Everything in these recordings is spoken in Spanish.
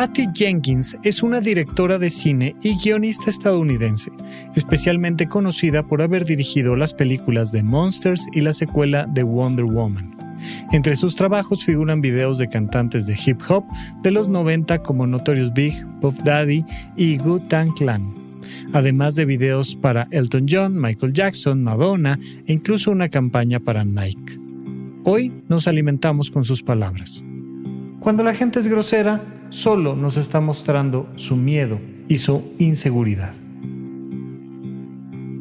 Patty Jenkins es una directora de cine y guionista estadounidense, especialmente conocida por haber dirigido las películas de Monsters y la secuela de Wonder Woman. Entre sus trabajos figuran videos de cantantes de hip hop de los 90 como Notorious Big, Puff Daddy y Good Tang Clan, además de videos para Elton John, Michael Jackson, Madonna e incluso una campaña para Nike. Hoy nos alimentamos con sus palabras. Cuando la gente es grosera, solo nos está mostrando su miedo y su inseguridad.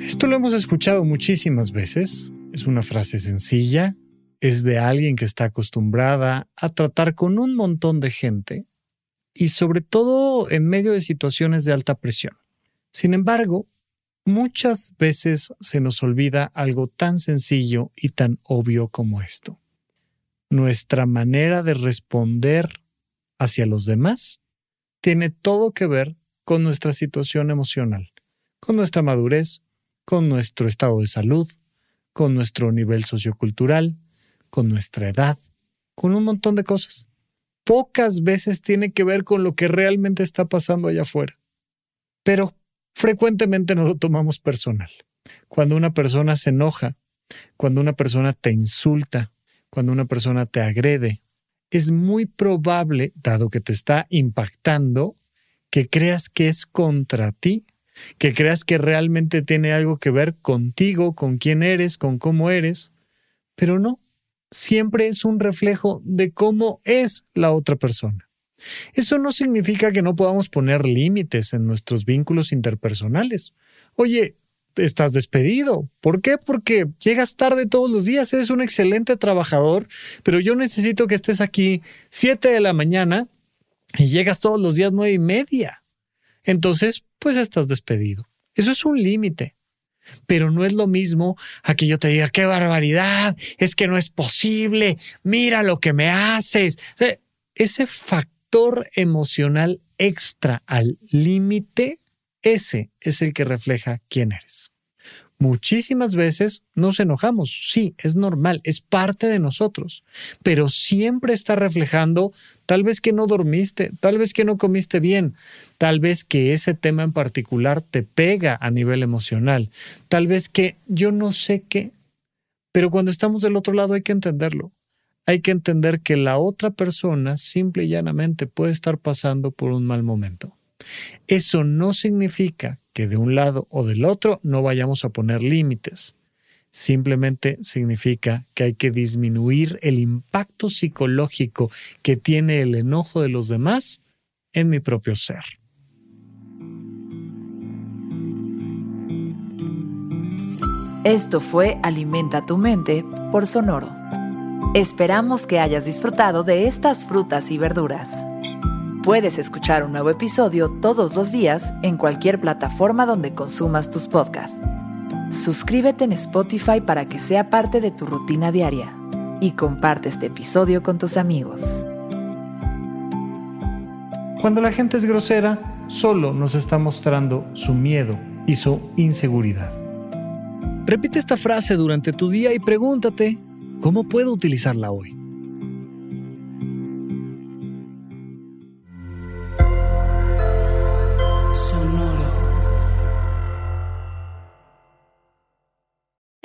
Esto lo hemos escuchado muchísimas veces. Es una frase sencilla. Es de alguien que está acostumbrada a tratar con un montón de gente y sobre todo en medio de situaciones de alta presión. Sin embargo, muchas veces se nos olvida algo tan sencillo y tan obvio como esto. Nuestra manera de responder hacia los demás tiene todo que ver con nuestra situación emocional, con nuestra madurez, con nuestro estado de salud, con nuestro nivel sociocultural, con nuestra edad, con un montón de cosas. Pocas veces tiene que ver con lo que realmente está pasando allá afuera. Pero frecuentemente no lo tomamos personal. Cuando una persona se enoja, cuando una persona te insulta, cuando una persona te agrede, es muy probable, dado que te está impactando, que creas que es contra ti, que creas que realmente tiene algo que ver contigo, con quién eres, con cómo eres, pero no, siempre es un reflejo de cómo es la otra persona. Eso no significa que no podamos poner límites en nuestros vínculos interpersonales. Oye, estás despedido. ¿Por qué? Porque llegas tarde todos los días, eres un excelente trabajador, pero yo necesito que estés aquí 7 de la mañana y llegas todos los días nueve y media. Entonces, pues estás despedido. Eso es un límite. Pero no es lo mismo a que yo te diga, qué barbaridad, es que no es posible, mira lo que me haces. Eh, ese factor emocional extra al límite ese es el que refleja quién eres. Muchísimas veces nos enojamos, sí, es normal, es parte de nosotros, pero siempre está reflejando tal vez que no dormiste, tal vez que no comiste bien, tal vez que ese tema en particular te pega a nivel emocional, tal vez que yo no sé qué, pero cuando estamos del otro lado hay que entenderlo. Hay que entender que la otra persona simple y llanamente puede estar pasando por un mal momento. Eso no significa que de un lado o del otro no vayamos a poner límites. Simplemente significa que hay que disminuir el impacto psicológico que tiene el enojo de los demás en mi propio ser. Esto fue Alimenta tu mente por Sonoro. Esperamos que hayas disfrutado de estas frutas y verduras. Puedes escuchar un nuevo episodio todos los días en cualquier plataforma donde consumas tus podcasts. Suscríbete en Spotify para que sea parte de tu rutina diaria y comparte este episodio con tus amigos. Cuando la gente es grosera, solo nos está mostrando su miedo y su inseguridad. Repite esta frase durante tu día y pregúntate, ¿cómo puedo utilizarla hoy?